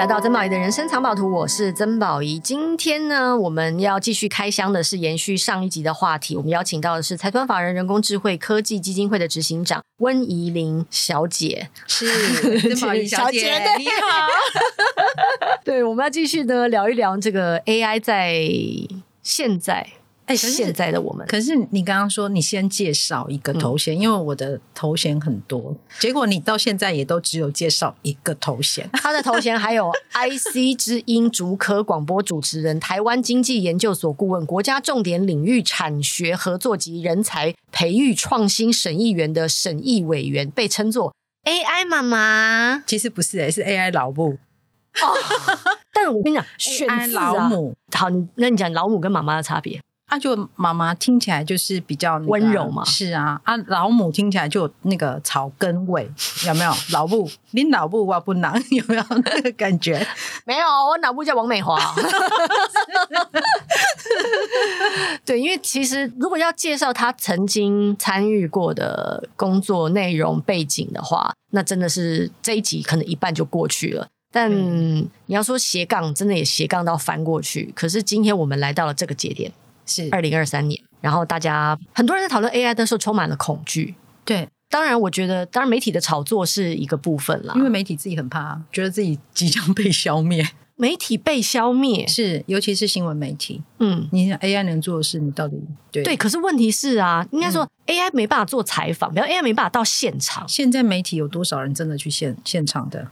来到曾宝仪的人生藏宝图，我是曾宝仪。今天呢，我们要继续开箱的是延续上一集的话题。我们邀请到的是财团法人人工智慧科技基金会的执行长温怡玲小姐，是 曾宝仪小姐，你好。对，我们要继续呢聊一聊这个 AI 在现在。哎，现在的我们，可是你刚刚说你先介绍一个头衔，嗯、因为我的头衔很多，结果你到现在也都只有介绍一个头衔。他的头衔还有 IC 之音竹科广播主持人、台湾经济研究所顾问、国家重点领域产学合作及人才培育创新审议员的审议委员，被称作 AI 妈妈。其实不是、欸，是 AI 老母。哦，但我跟你讲，选老母好，那你讲老母跟妈妈的差别？他、啊、就妈妈听起来就是比较温柔嘛，是啊，啊老母听起来就有那个草根味，有没有？老布，你老布我不能，有没有那个感觉？没有，我老布叫王美华。对，因为其实如果要介绍他曾经参与过的工作内容背景的话，那真的是这一集可能一半就过去了。但你要说斜杠，真的也斜杠到翻过去。可是今天我们来到了这个节点。是二零二三年，然后大家很多人在讨论 AI 的时候充满了恐惧。对，当然我觉得，当然媒体的炒作是一个部分啦，因为媒体自己很怕，觉得自己即将被消灭。媒体被消灭是，尤其是新闻媒体。嗯，你想 AI 能做的事，你到底对？对，可是问题是啊，应该说 AI 没办法做采访，比如 AI 没办法到现场。现在媒体有多少人真的去现现场的？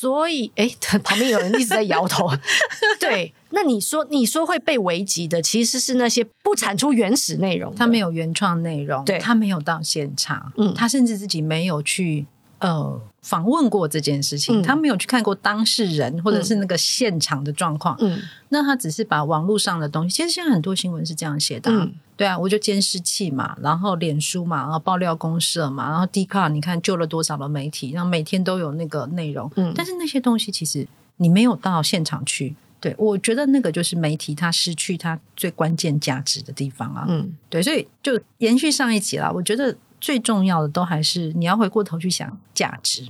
所以，哎，旁边有人一直在摇头。对，那你说，你说会被危及的，其实是那些不产出原始内容，他没有原创内容，对，他没有到现场，嗯，他甚至自己没有去。呃，访问过这件事情，嗯、他没有去看过当事人或者是那个现场的状况，嗯，那他只是把网络上的东西，其实现在很多新闻是这样写的，嗯，对啊，我就监视器嘛，然后脸书嘛，然后爆料公社嘛，然后 Dcard 你看救了多少的媒体，然后每天都有那个内容，嗯，但是那些东西其实你没有到现场去，对，我觉得那个就是媒体它失去它最关键价值的地方啊，嗯，对，所以就延续上一集啦，我觉得。最重要的都还是你要回过头去想价值，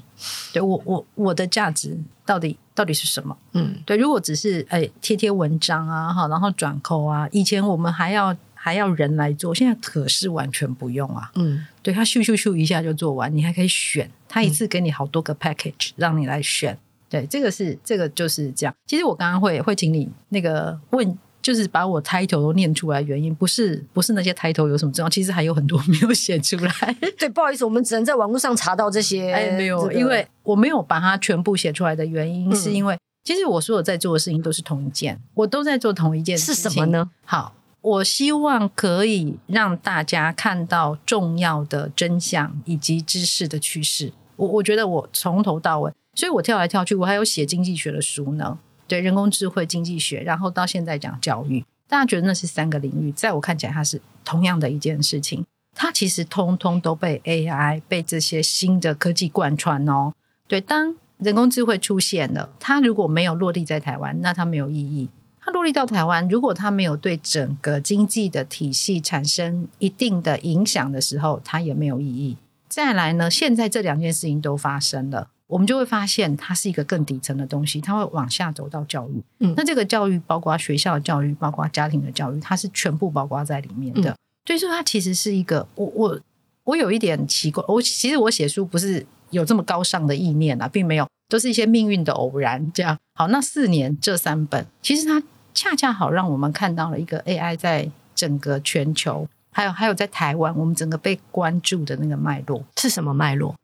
对，我我我的价值到底到底是什么？嗯，对，如果只是哎贴贴文章啊哈，然后转扣啊，以前我们还要还要人来做，现在可是完全不用啊。嗯，对，他咻咻咻一下就做完，你还可以选，他一次给你好多个 package 让你来选。对，这个是这个就是这样。其实我刚刚会会请你那个问。就是把我 title 都念出来，原因不是不是那些 title 有什么重要，其实还有很多 没有写出来。对，不好意思，我们只能在网络上查到这些。哎，没有，这个、因为我没有把它全部写出来的原因，嗯、是因为其实我所有在做的事情都是同一件，我都在做同一件事情。是什么呢？好，我希望可以让大家看到重要的真相以及知识的趋势。我我觉得我从头到尾，所以我跳来跳去，我还有写经济学的书呢。对，人工智慧经济学，然后到现在讲教育，大家觉得那是三个领域，在我看起来，它是同样的一件事情。它其实通通都被 AI 被这些新的科技贯穿哦。对，当人工智慧出现了，它如果没有落地在台湾，那它没有意义；它落地到台湾，如果它没有对整个经济的体系产生一定的影响的时候，它也没有意义。再来呢，现在这两件事情都发生了。我们就会发现，它是一个更底层的东西，它会往下走到教育。嗯，那这个教育包括学校的教育，包括家庭的教育，它是全部包括在里面的。所以说，它其实是一个，我我我有一点奇怪，我其实我写书不是有这么高尚的意念啊，并没有，都是一些命运的偶然。这样好，那四年这三本，其实它恰恰好让我们看到了一个 AI 在整个全球，还有还有在台湾，我们整个被关注的那个脉络是什么脉络？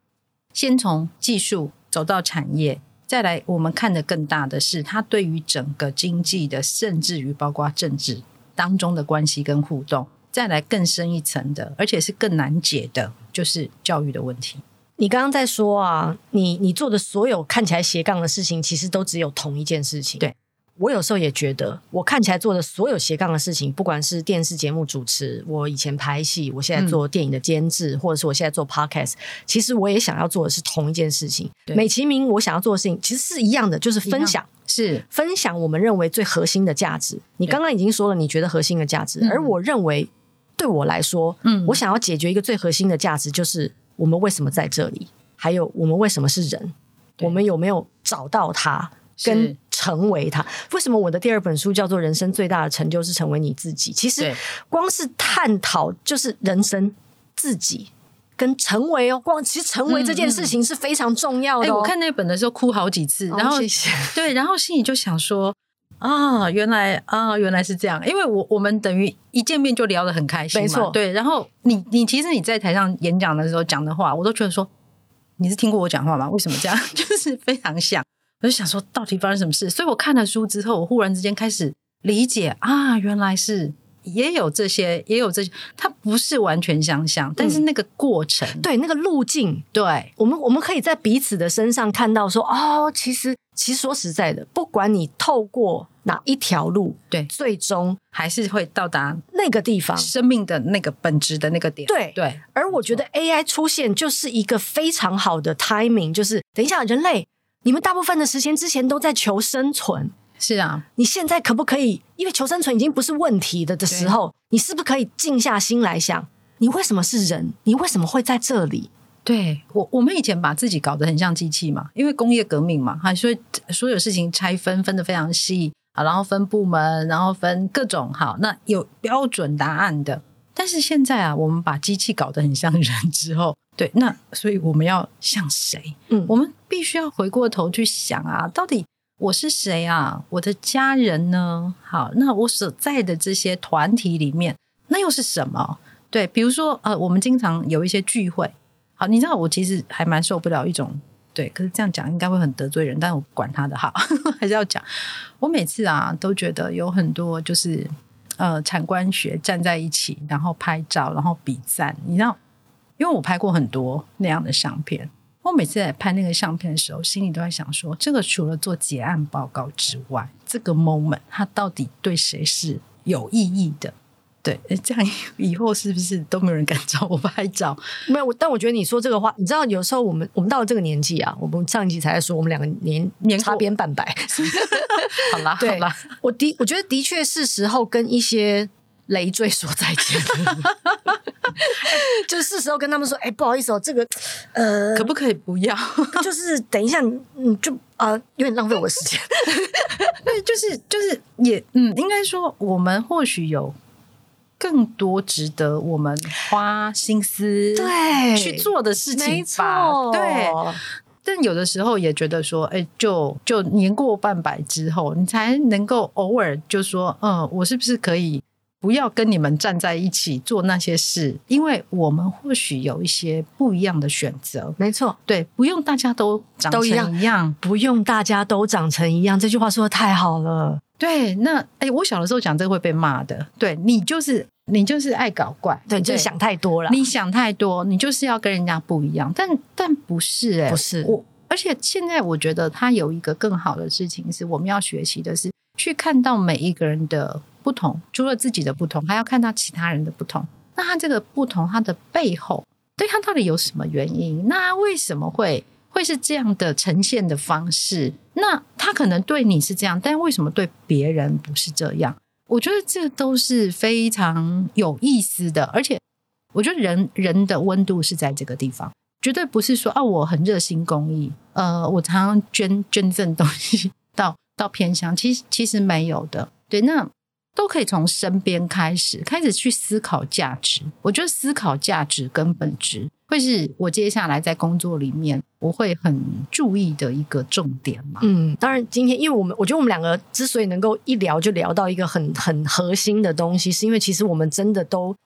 先从技术走到产业，再来我们看的更大的是它对于整个经济的，甚至于包括政治当中的关系跟互动，再来更深一层的，而且是更难解的，就是教育的问题。你刚刚在说啊，你你做的所有看起来斜杠的事情，其实都只有同一件事情。对。我有时候也觉得，我看起来做的所有斜杠的事情，不管是电视节目主持，我以前拍戏，我现在做电影的监制，嗯、或者是我现在做 podcast，其实我也想要做的是同一件事情。美其名，我想要做的事情其实是一样的，就是分享，是分享我们认为最核心的价值。你刚刚已经说了，你觉得核心的价值，而我认为对我来说，嗯，我想要解决一个最核心的价值，就是我们为什么在这里，还有我们为什么是人，我们有没有找到它。跟成为他。为什么我的第二本书叫做《人生最大的成就是成为你自己》？其实光是探讨就是人生自己跟成为哦，光其实成为这件事情是非常重要的、哦。哎、欸，我看那本的时候哭好几次，然后、哦、谢谢 对，然后心里就想说。啊，原来啊，原来是这样。因为我我们等于一见面就聊得很开心嘛，没错。对，然后你你其实你在台上演讲的时候讲的话，我都觉得说你是听过我讲话吗？为什么这样？就是非常像。我就想说，到底发生什么事？所以我看了书之后，我忽然之间开始理解啊，原来是也有这些，也有这些。它不是完全相像，但是那个过程，嗯、对那个路径，对我们我们可以在彼此的身上看到说，哦，其实。其实说实在的，不管你透过哪一条路，对，最终还是会到达那个地方，生命的那个本质的那个点。对对。而我觉得 AI 出现就是一个非常好的 timing，就是等一下，人类，你们大部分的时间之前都在求生存。是啊，你现在可不可以？因为求生存已经不是问题的的时候，你是不是可以静下心来想，你为什么是人？你为什么会在这里？对我，我们以前把自己搞得很像机器嘛，因为工业革命嘛，哈，所以所有事情拆分分得非常细啊，然后分部门，然后分各种好，那有标准答案的。但是现在啊，我们把机器搞得很像人之后，对，那所以我们要像谁？嗯，我们必须要回过头去想啊，到底我是谁啊？我的家人呢？好，那我所在的这些团体里面，那又是什么？对，比如说呃，我们经常有一些聚会。好，你知道我其实还蛮受不了一种对，可是这样讲应该会很得罪人，但我管他的哈，还是要讲。我每次啊都觉得有很多就是呃产官学站在一起，然后拍照，然后比赞。你知道，因为我拍过很多那样的相片，我每次在拍那个相片的时候，心里都在想说，这个除了做结案报告之外，这个 moment 它到底对谁是有意义的？对，这样以后是不是都没有人敢找我拍照？没有，但我觉得你说这个话，你知道，有时候我们我们到了这个年纪啊，我们上一集才在说，我们两个年年差边半百。好啦，好啦，我的我觉得的确是时候跟一些累赘说再见，就是是时候跟他们说，哎，不好意思哦，这个呃，可不可以不要？就是等一下，你就啊、呃，有点浪费我的时间。对，就是就是也嗯，应该说我们或许有。更多值得我们花心思对去做的事情吧，对。但有的时候也觉得说，哎，就就年过半百之后，你才能够偶尔就说，嗯，我是不是可以不要跟你们站在一起做那些事？因为我们或许有一些不一样的选择。没错，对，不用大家都长成一样，一样，不用大家都长成一样。这句话说的太好了。对，那哎，我小的时候讲这个会被骂的。对，你就是。你就是爱搞怪，对，就是想太多了。你想太多，你就是要跟人家不一样，但但不是哎、欸，不是我。而且现在我觉得他有一个更好的事情是，我们要学习的是去看到每一个人的不同，除了自己的不同，还要看到其他人的不同。那他这个不同，他的背后对他到底有什么原因？那为什么会会是这样的呈现的方式？那他可能对你是这样，但为什么对别人不是这样？我觉得这都是非常有意思的，而且我觉得人人的温度是在这个地方，绝对不是说啊，我很热心公益，呃，我常常捐捐赠东西到到偏乡，其实其实没有的，对，那都可以从身边开始，开始去思考价值。我觉得思考价值跟本质。会是我接下来在工作里面我会很注意的一个重点嘛？嗯，当然，今天因为我们我觉得我们两个之所以能够一聊就聊到一个很很核心的东西，是因为其实我们真的都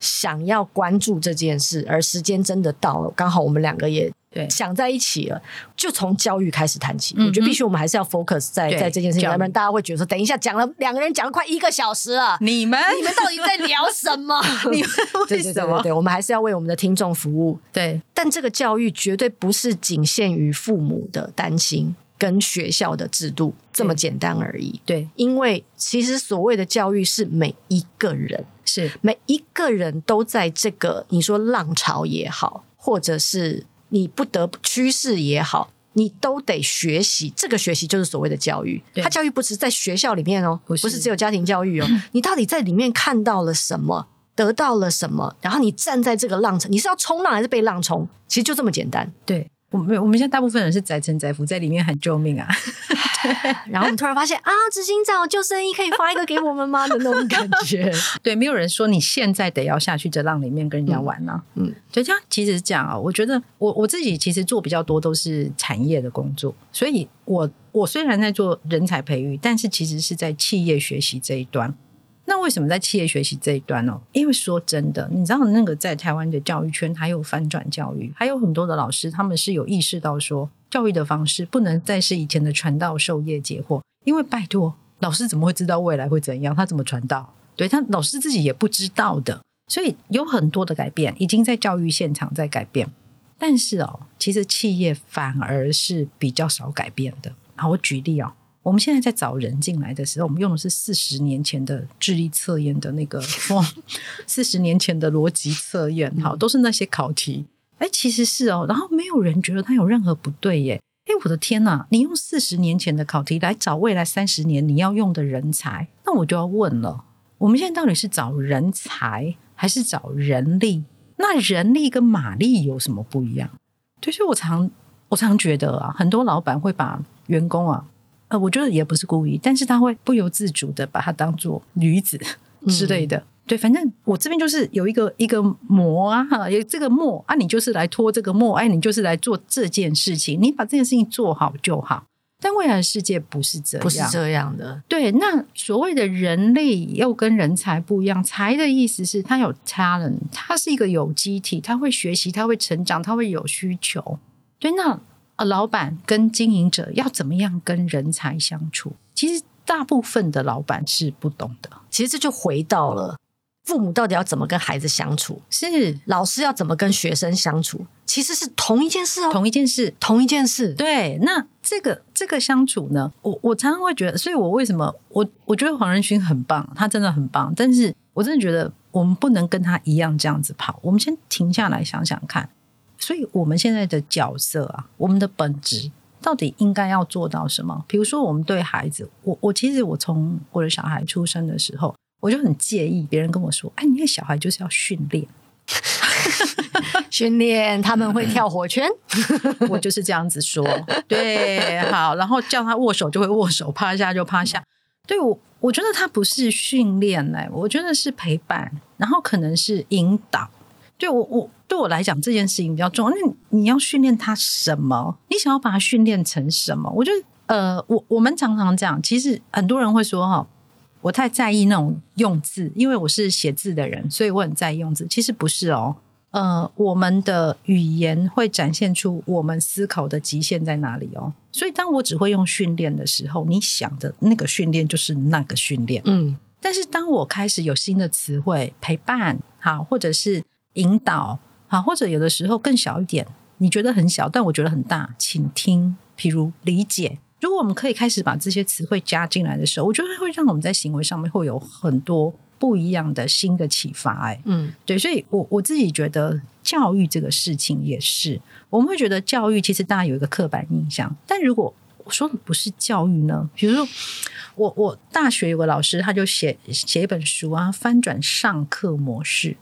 想要关注这件事，而时间真的到了，刚好我们两个也。对，想在一起了，就从教育开始谈起。嗯、我觉得必须我们还是要 focus 在在这件事情，要不然大家会觉得说，等一下讲了两个人讲了快一个小时了，你们你们到底在聊什么？你们为什么？对，对，对，对，我们还是要为我们的听众服务。对，但这个教育绝对不是仅限于父母的担心跟学校的制度这么简单而已。对，因为其实所谓的教育是每一个人，是每一个人都在这个你说浪潮也好，或者是。你不得不趋势也好，你都得学习。这个学习就是所谓的教育。他教育不是在学校里面哦，不是，不是只有家庭教育哦。你到底在里面看到了什么，得到了什么？然后你站在这个浪层，你是要冲浪还是被浪冲？其实就这么简单。对，我们我们现在大部分人是载沉载浮，在里面喊救命啊！然后我们突然发现啊，执行长救生衣可以发一个给我们吗？的那种感觉。对，没有人说你现在得要下去这浪里面跟人家玩呢、啊。嗯，所以这样其实讲啊，我觉得我我自己其实做比较多都是产业的工作，所以我我虽然在做人才培育，但是其实是在企业学习这一端。那为什么在企业学习这一端呢？因为说真的，你知道那个在台湾的教育圈还有翻转教育，还有很多的老师，他们是有意识到说，教育的方式不能再是以前的传道授业解惑。因为拜托，老师怎么会知道未来会怎样？他怎么传道？对，他老师自己也不知道的。所以有很多的改变已经在教育现场在改变，但是哦，其实企业反而是比较少改变的。好，我举例哦。我们现在在找人进来的时候，我们用的是四十年前的智力测验的那个，四十年前的逻辑测验，好，都是那些考题。哎，其实是哦，然后没有人觉得它有任何不对耶。哎，我的天呐！你用四十年前的考题来找未来三十年你要用的人才，那我就要问了：我们现在到底是找人才还是找人力？那人力跟马力有什么不一样？对，所以我常我常觉得啊，很多老板会把员工啊。呃，我觉得也不是故意，但是他会不由自主的把它当做女子之类的。嗯、对，反正我这边就是有一个一个磨啊，哈，有这个磨啊，你就是来拖这个磨，哎，你就是来做这件事情，你把这件事情做好就好。但未来的世界不是这样，不是这样的。对，那所谓的人力又跟人才不一样，才的意思是他有 talent，他是一个有机体，他会学习，他会成长，他会有需求。对，那。呃，老板跟经营者要怎么样跟人才相处？其实大部分的老板是不懂的。其实这就回到了父母到底要怎么跟孩子相处，是老师要怎么跟学生相处，其实是同一件事哦，同一件事，同一件事。对，那这个这个相处呢，我我常常会觉得，所以我为什么我我觉得黄仁勋很棒，他真的很棒，但是我真的觉得我们不能跟他一样这样子跑，我们先停下来想想看。所以，我们现在的角色啊，我们的本质到底应该要做到什么？比如说，我们对孩子，我我其实我从我的小孩出生的时候，我就很介意别人跟我说：“哎，你的小孩就是要训练，训练他们会跳火圈。”我就是这样子说。对，好，然后叫他握手就会握手，趴下就趴下。对我，我觉得他不是训练嘞，我觉得是陪伴，然后可能是引导。对我，我对我来讲这件事情比较重要。那你要训练他什么？你想要把他训练成什么？我觉得，呃，我我们常常讲，其实很多人会说哈，我太在意那种用字，因为我是写字的人，所以我很在意用字。其实不是哦，呃，我们的语言会展现出我们思考的极限在哪里哦。所以，当我只会用训练的时候，你想的那个训练就是那个训练，嗯。但是，当我开始有新的词汇，陪伴，好，或者是。引导啊，或者有的时候更小一点，你觉得很小，但我觉得很大。请听，譬如理解。如果我们可以开始把这些词汇加进来的时候，我觉得会让我们在行为上面会有很多不一样的新的启发。哎，嗯，对，所以我我自己觉得教育这个事情也是，我们会觉得教育其实大家有一个刻板印象，但如果我说的不是教育呢？比如说，我我大学有个老师，他就写写一本书啊，翻转上课模式。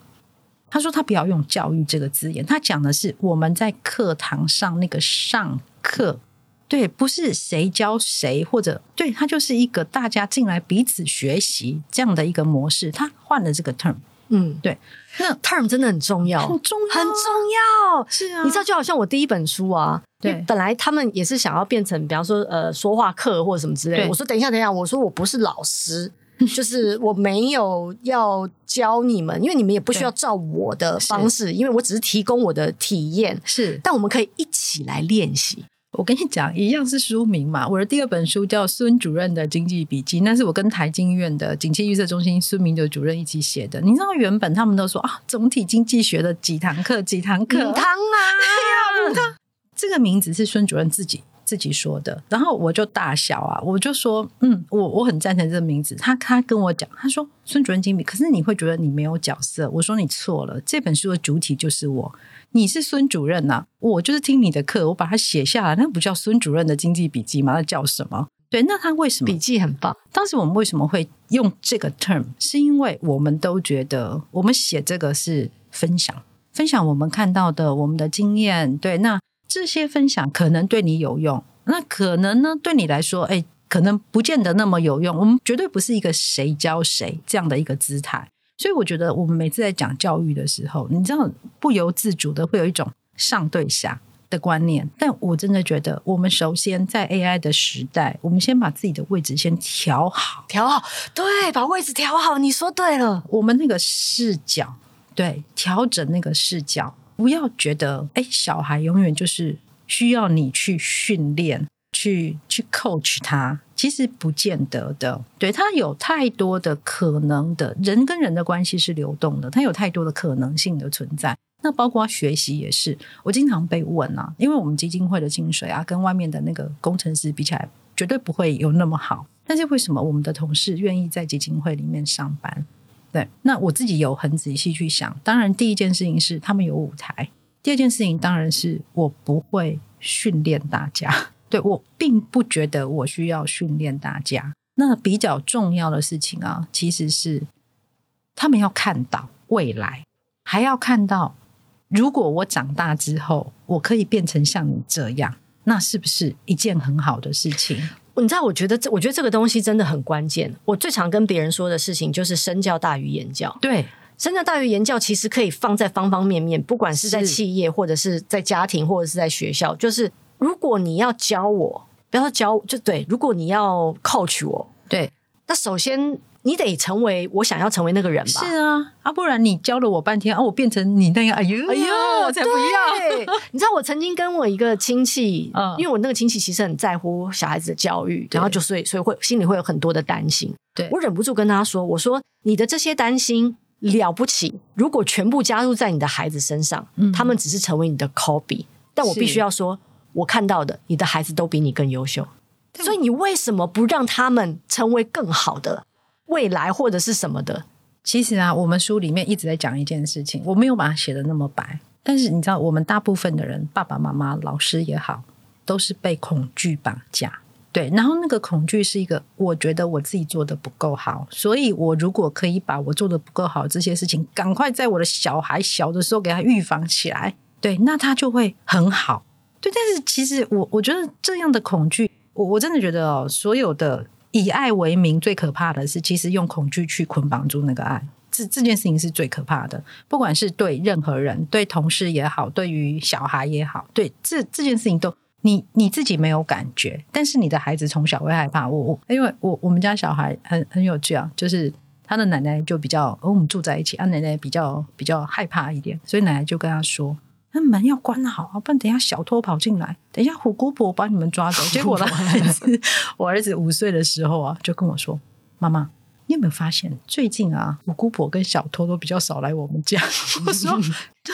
他说：“他不要用‘教育’这个字眼，他讲的是我们在课堂上那个上课，对，不是谁教谁，或者对，他就是一个大家进来彼此学习这样的一个模式。他换了这个 term，嗯，对，那 term 真的很重要，很重要，很重要。是啊，你知道，就好像我第一本书啊，对，本来他们也是想要变成，比方说呃，说话课或者什么之类的。我说等一下，等一下，我说我不是老师。” 就是我没有要教你们，因为你们也不需要照我的方式，因为我只是提供我的体验。是，但我们可以一起来练习。我跟你讲，一样是书名嘛。我的第二本书叫《孙主任的经济笔记》，那是我跟台经院的景气预测中心孙明德主任一起写的。你知道，原本他们都说啊，总体经济学的几堂课，几堂课，五堂啊，对呀，五堂。这个名字是孙主任自己。自己说的，然后我就大笑啊，我就说，嗯，我我很赞成这个名字。他他跟我讲，他说孙主任经理，可是你会觉得你没有角色。我说你错了，这本书的主体就是我，你是孙主任呐、啊，我就是听你的课，我把它写下来，那不叫孙主任的经济笔记吗？那叫什么？对，那他为什么笔记很棒？当时我们为什么会用这个 term？是因为我们都觉得我们写这个是分享，分享我们看到的，我们的经验。对，那。这些分享可能对你有用，那可能呢，对你来说，哎，可能不见得那么有用。我们绝对不是一个谁教谁这样的一个姿态。所以我觉得，我们每次在讲教育的时候，你知道，不由自主的会有一种上对下的观念。但我真的觉得，我们首先在 AI 的时代，我们先把自己的位置先调好，调好，对，把位置调好。你说对了，我们那个视角，对，调整那个视角，不要觉得，哎，小孩永远就是需要你去训练。去去 coach 他，其实不见得的。对，他有太多的可能的，人跟人的关系是流动的，他有太多的可能性的存在。那包括学习也是，我经常被问啊，因为我们基金会的薪水啊，跟外面的那个工程师比起来，绝对不会有那么好。但是为什么我们的同事愿意在基金会里面上班？对，那我自己有很仔细去想。当然，第一件事情是他们有舞台，第二件事情当然是我不会训练大家。对，我并不觉得我需要训练大家。那比较重要的事情啊，其实是他们要看到未来，还要看到如果我长大之后，我可以变成像你这样，那是不是一件很好的事情？你知道，我觉得这，我觉得这个东西真的很关键。我最常跟别人说的事情就是身教大于言教。对，身教大于言教，其实可以放在方方面面，不管是在企业，或者是在家庭，或者是在学校，就是。如果你要教我，不要说教，就对。如果你要 coach 我，对，那首先你得成为我想要成为那个人吧？是啊，啊，不然你教了我半天，啊，我变成你那样，哎呦，哎呦，我才不要！你知道，我曾经跟我一个亲戚，嗯，因为我那个亲戚其实很在乎小孩子的教育，然后就所以所以会心里会有很多的担心。对，我忍不住跟他说：“我说你的这些担心了不起，如果全部加入在你的孩子身上，嗯，他们只是成为你的 copy。但我必须要说。”我看到的，你的孩子都比你更优秀，所以你为什么不让他们成为更好的未来或者是什么的？其实啊，我们书里面一直在讲一件事情，我没有把它写得那么白，但是你知道，我们大部分的人，爸爸妈妈、老师也好，都是被恐惧绑架。对，然后那个恐惧是一个，我觉得我自己做得不够好，所以我如果可以把我做得不够好这些事情，赶快在我的小孩小的时候给他预防起来，对，那他就会很好。对，但是其实我我觉得这样的恐惧，我我真的觉得哦，所有的以爱为名最可怕的是，其实用恐惧去捆绑住那个爱，这这件事情是最可怕的。不管是对任何人，对同事也好，对于小孩也好，对这这件事情都你你自己没有感觉，但是你的孩子从小会害怕。我我因为我我们家小孩很很有趣啊，就是他的奶奶就比较，我们住在一起，啊奶奶比较比较害怕一点，所以奶奶就跟他说。那门要关好，不然等一下小偷跑进来，等一下虎姑婆把你们抓走。结果我的儿子，我儿子五岁的时候啊，就跟我说：“妈妈，你有没有发现最近啊，虎姑婆跟小偷都比较少来我们家？” 我说：“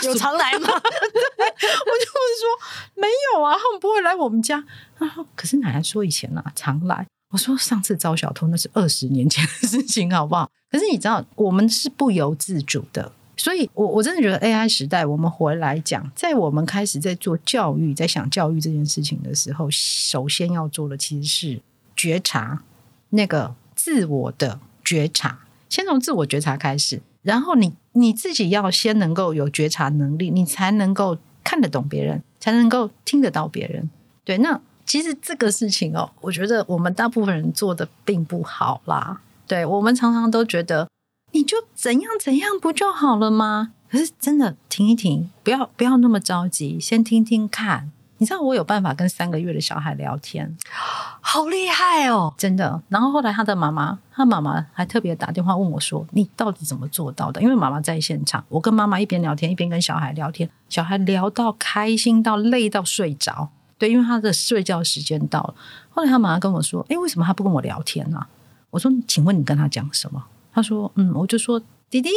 有常来吗？”我就会说：“没有啊，他们不会来我们家。”他说：“可是奶奶说以前啊常来。”我说：“上次招小偷那是二十年前的事情，好不好？”可是你知道，我们是不由自主的。所以我，我真的觉得 AI 时代，我们回来讲，在我们开始在做教育，在想教育这件事情的时候，首先要做的其实是觉察，那个自我的觉察，先从自我觉察开始，然后你你自己要先能够有觉察能力，你才能够看得懂别人，才能够听得到别人。对，那其实这个事情哦，我觉得我们大部分人做的并不好啦。对，我们常常都觉得。你就怎样怎样不就好了吗？可是真的停一停，不要不要那么着急，先听听看。你知道我有办法跟三个月的小孩聊天，好厉害哦，真的。然后后来他的妈妈，他妈妈还特别打电话问我说：“你到底怎么做到的？”因为妈妈在现场，我跟妈妈一边聊天一边跟小孩聊天，小孩聊到开心到累到睡着。对，因为他的睡觉时间到了。后来他妈妈跟我说：“诶，为什么他不跟我聊天呢？”我说：“请问你跟他讲什么？”他说：“嗯，我就说弟弟，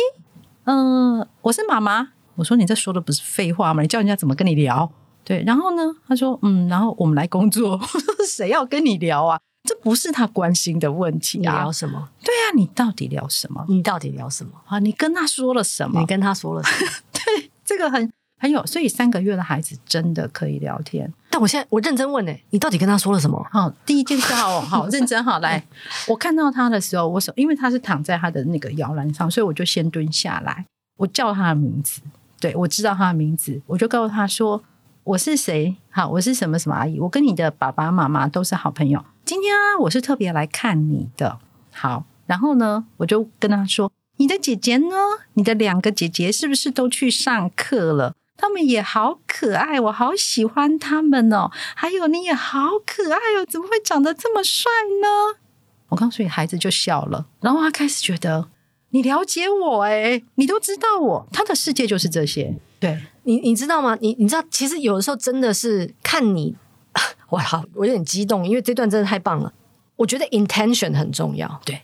嗯、呃，我是妈妈。我说你这说的不是废话吗？你叫人家怎么跟你聊？对，然后呢？他说：嗯，然后我们来工作。我说谁要跟你聊啊？这不是他关心的问题啊。你聊什么？对啊，你到底聊什么？你到底聊什么啊？你跟他说了什么？你跟他说了什么？对，这个很。”还有，所以三个月的孩子真的可以聊天。但我现在我认真问呢，你到底跟他说了什么？好，第一件事好好认真好来。我看到他的时候，我手因为他是躺在他的那个摇篮上，所以我就先蹲下来，我叫他的名字。对，我知道他的名字，我就告诉他说：“我是谁？好，我是什么什么阿姨？我跟你的爸爸妈妈都是好朋友。今天啊，我是特别来看你的。好，然后呢，我就跟他说：“你的姐姐呢？你的两个姐姐是不是都去上课了？他们也好可爱，我好喜欢他们哦。还有你也好可爱哦，怎么会长得这么帅呢？”我告诉你，孩子就笑了，然后他开始觉得你了解我哎，你都知道我，他的世界就是这些。对你，你知道吗？你你知道，其实有的时候真的是看你，我好，我有点激动，因为这段真的太棒了。我觉得 intention 很重要，对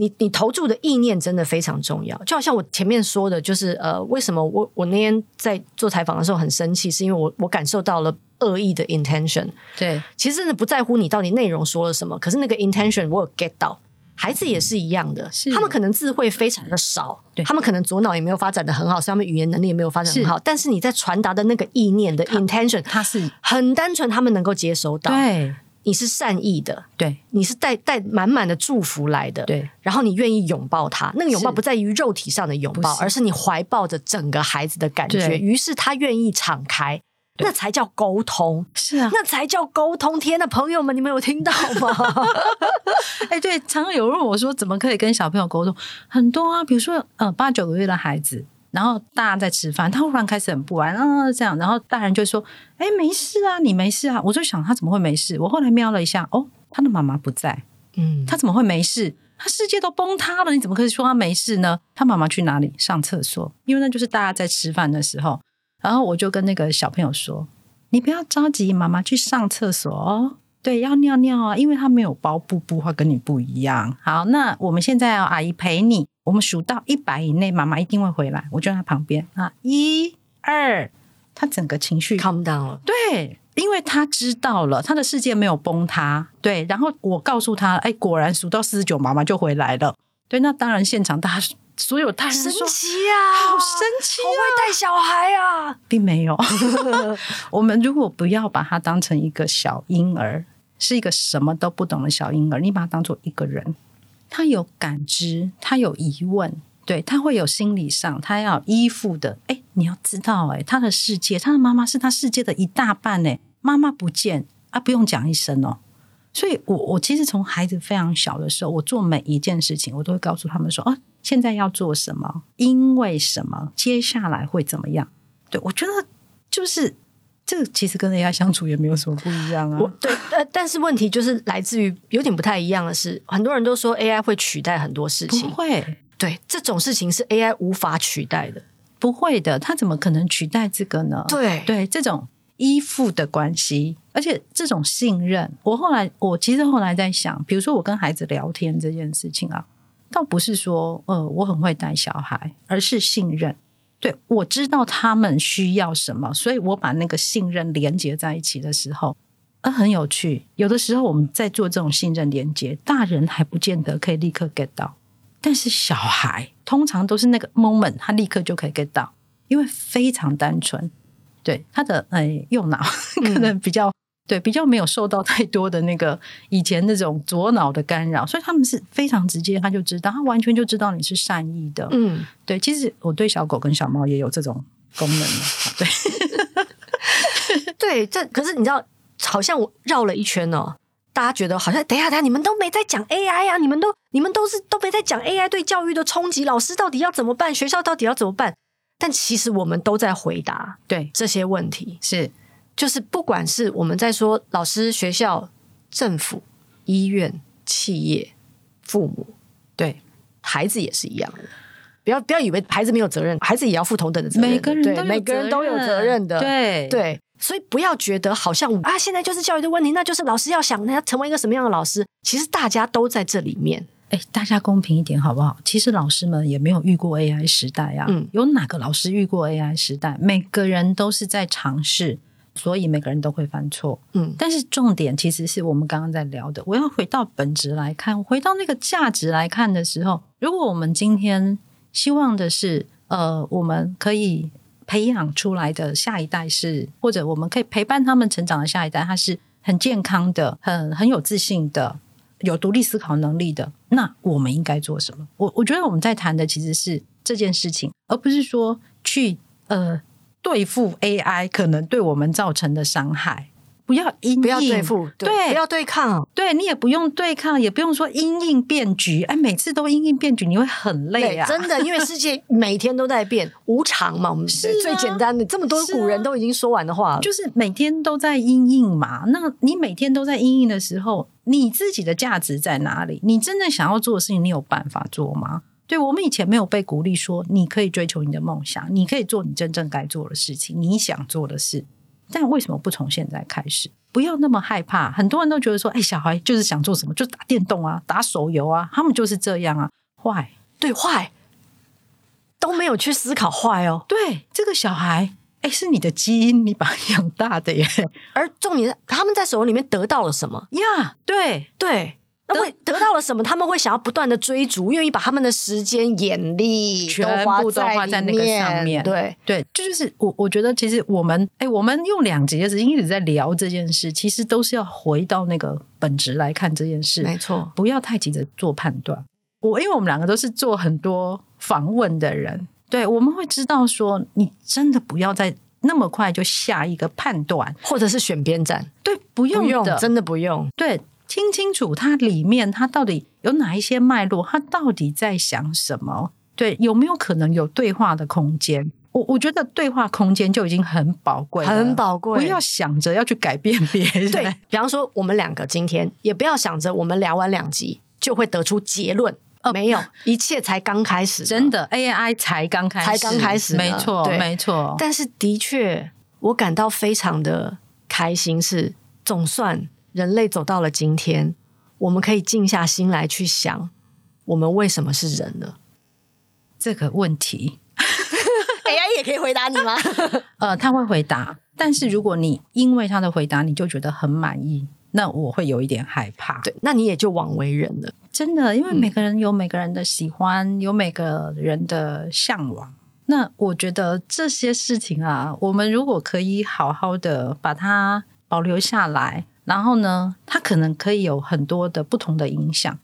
你，你投注的意念真的非常重要。就好像我前面说的，就是呃，为什么我我那天在做采访的时候很生气，是因为我我感受到了恶意的 intention。对，其实真的不在乎你到底内容说了什么，可是那个 intention 我有 get 到。孩子也是一样的，他们可能智慧非常的少，他们可能左脑也没有发展的很好，所以他们语言能力也没有发展很好。是但是你在传达的那个意念的 intention，它是很单纯，他们能够接收到。对。你是善意的，对，你是带带满满的祝福来的，对，然后你愿意拥抱他，那个拥抱不在于肉体上的拥抱，是而是你怀抱着整个孩子的感觉，于是他愿意敞开，那才叫沟通，是啊，那才叫沟通。天呐，朋友们，你们有听到吗？哎、欸，对，常常有人问我说，怎么可以跟小朋友沟通？很多啊，比如说，呃，八九个月的孩子。然后大家在吃饭，他忽然开始很不安啊，这样，然后大人就说：“哎，没事啊，你没事啊。”我就想他怎么会没事？我后来瞄了一下，哦，他的妈妈不在，嗯，他怎么会没事？他世界都崩塌了，你怎么可以说他没事呢？他妈妈去哪里？上厕所，因为那就是大家在吃饭的时候。然后我就跟那个小朋友说：“你不要着急，妈妈去上厕所哦。对，要尿尿啊，因为他没有包布布，他跟你不一样。好，那我们现在要阿姨陪你。”我们数到一百以内，妈妈一定会回来。我就在她旁边啊，一二，他整个情绪 calm down 了。对，因为他知道了，他的世界没有崩塌。对，然后我告诉他，哎，果然数到四十九，妈妈就回来了。对，那当然，现场大家所有大人说神奇啊，好神奇啊，好会带小孩啊，并没有。我们如果不要把他当成一个小婴儿，是一个什么都不懂的小婴儿，你把他当做一个人。他有感知，他有疑问，对，他会有心理上，他要依附的。哎，你要知道，哎，他的世界，他的妈妈是他世界的一大半，哎，妈妈不见啊，不用讲一声哦。所以我，我其实从孩子非常小的时候，我做每一件事情，我都会告诉他们说，啊，现在要做什么，因为什么，接下来会怎么样。对，我觉得就是。这个其实跟 AI 相处也没有什么不一样啊。我对，呃，但是问题就是来自于有点不太一样的是，很多人都说 AI 会取代很多事情，不会。对，这种事情是 AI 无法取代的，不会的。它怎么可能取代这个呢？对对，这种依附的关系，而且这种信任，我后来我其实后来在想，比如说我跟孩子聊天这件事情啊，倒不是说呃我很会带小孩，而是信任。对，我知道他们需要什么，所以我把那个信任连接在一起的时候，呃，很有趣。有的时候我们在做这种信任连接，大人还不见得可以立刻 get 到，但是小孩通常都是那个 moment，他立刻就可以 get 到，因为非常单纯。对，他的呃右脑 可能比较。对，比较没有受到太多的那个以前那种左脑的干扰，所以他们是非常直接，他就知道，他完全就知道你是善意的。嗯，对，其实我对小狗跟小猫也有这种功能。对，对，这可是你知道，好像我绕了一圈哦，大家觉得好像等一下，等下，你们都没在讲 AI 啊，你们都你们都是都没在讲 AI 对教育的冲击，老师到底要怎么办？学校到底要怎么办？但其实我们都在回答对这些问题是。就是不管是我们在说老师、学校、政府、医院、企业、父母，对孩子也是一样的。不要不要以为孩子没有责任，孩子也要负同等的责任。每个人对每个人都有责任的。对对，所以不要觉得好像啊，现在就是教育的问题，那就是老师要想他要成为一个什么样的老师。其实大家都在这里面。哎，大家公平一点好不好？其实老师们也没有遇过 AI 时代啊。嗯，有哪个老师遇过 AI 时代？每个人都是在尝试。所以每个人都会犯错，嗯，但是重点其实是我们刚刚在聊的。我要回到本质来看，回到那个价值来看的时候，如果我们今天希望的是，呃，我们可以培养出来的下一代是，或者我们可以陪伴他们成长的下一代，他是很健康的、很很有自信的、有独立思考能力的，那我们应该做什么？我我觉得我们在谈的其实是这件事情，而不是说去呃。对付 AI 可能对我们造成的伤害。不要因应，不要对付，对，对，不要对抗，对你也不用对抗，也不用说因应变局。哎，每次都因应变局，你会很累啊！真的，因为世界每天都在变，无常嘛。我们是、啊、最简单的，这么多古人都已经说完的话了，啊、就是每天都在因应嘛。那你每天都在因应的时候，你自己的价值在哪里？你真正想要做的事情，你有办法做吗？对，我们以前没有被鼓励说，你可以追求你的梦想，你可以做你真正该做的事情，你想做的事。但为什么不从现在开始？不要那么害怕，很多人都觉得说，哎，小孩就是想做什么，就打电动啊，打手游啊，他们就是这样啊，坏，对，坏，都没有去思考坏哦。对，这个小孩，哎，是你的基因，你把他养大的耶。而重点，他们在手游里面得到了什么呀？对对。会得到了什么？他们会想要不断的追逐，愿意把他们的时间、眼力全部都花在那个上面。对对，这就，就是我我觉得，其实我们哎，我们用两集的时间一直在聊这件事，其实都是要回到那个本质来看这件事。没错，不要太急着做判断。我因为我们两个都是做很多访问的人，对，我们会知道说，你真的不要再那么快就下一个判断，或者是选边站。对，不用的，用，真的不用。对。听清楚，它里面它到底有哪一些脉络？它到底在想什么？对，有没有可能有对话的空间？我我觉得对话空间就已经很宝贵，很宝贵。不要想着要去改变别人。对，比方说，我们两个今天也不要想着我们聊完两集就会得出结论。呃，没有，一切才刚开始。真的，AI 才刚开始，才刚开始。没错，没错。但是的确，我感到非常的开心，是总算。人类走到了今天，我们可以静下心来去想，我们为什么是人呢？这个问题，AI 也可以回答你吗？呃，他会回答，但是如果你因为他的回答你就觉得很满意，那我会有一点害怕。对，那你也就枉为人了。真的，因为每个人有每个人的喜欢，嗯、有每个人的向往。那我觉得这些事情啊，我们如果可以好好的把它保留下来。然后呢，它可能可以有很多的不同的影响。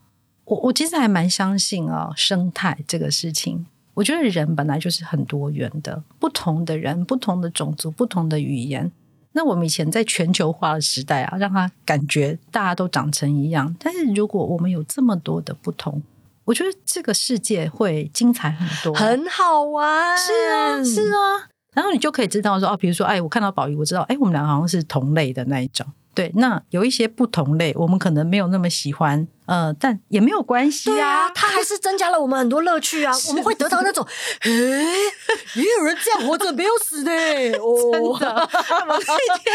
我我其实还蛮相信啊、哦，生态这个事情。我觉得人本来就是很多元的，不同的人、不同的种族、不同的语言。那我们以前在全球化的时代啊，让他感觉大家都长成一样。但是如果我们有这么多的不同，我觉得这个世界会精彩很多，很好玩。是啊，是啊。然后你就可以知道说，哦，比如说，哎，我看到宝仪，我知道，哎，我们俩好像是同类的那一种。对，那有一些不同类，我们可能没有那么喜欢，呃，但也没有关系啊。它还是增加了我们很多乐趣啊。我们会得到那种，诶，也有人这样活着没有死的，哦，真的。那天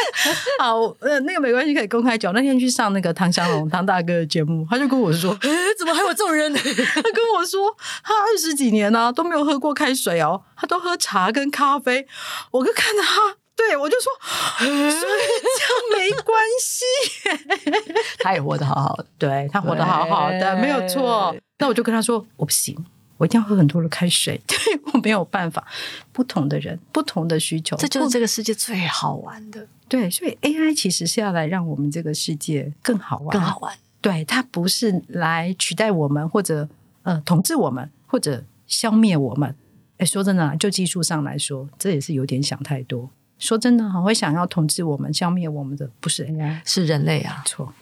好，呃，那个没关系，可以公开讲。那天去上那个唐湘龙唐大哥的节目，他就跟我说，诶，怎么还有这种人？他跟我说，他二十几年呢、啊、都没有喝过开水哦，他都喝茶跟咖啡。我就看着他。对，我就说，所以这样没关系。他也活得好好的，对，他活得好好的，没有错。那我就跟他说，我不行，我一定要喝很多的开水。对，我没有办法。不同的人，不同的需求，这就是这个世界最好玩的。对，所以 AI 其实是要来让我们这个世界更好玩，更好玩。对，它不是来取代我们，或者呃统治我们，或者消灭我们。哎，说真的，就技术上来说，这也是有点想太多。说真的，很会想要统治我们、消灭我们的，不是 AI，是人类啊！错。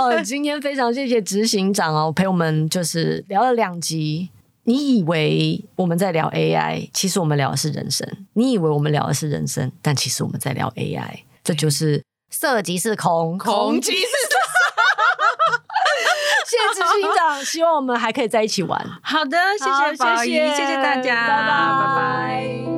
哦，今天非常谢谢执行长哦，陪我们就是聊了两集。你以为我们在聊 AI，其实我们聊的是人生。你以为我们聊的是人生，但其实我们在聊 AI。这就是色即是空，空即是色。谢谢执行长，希望我们还可以在一起玩。好的，谢谢宝仪，谢谢大家，拜拜。拜拜。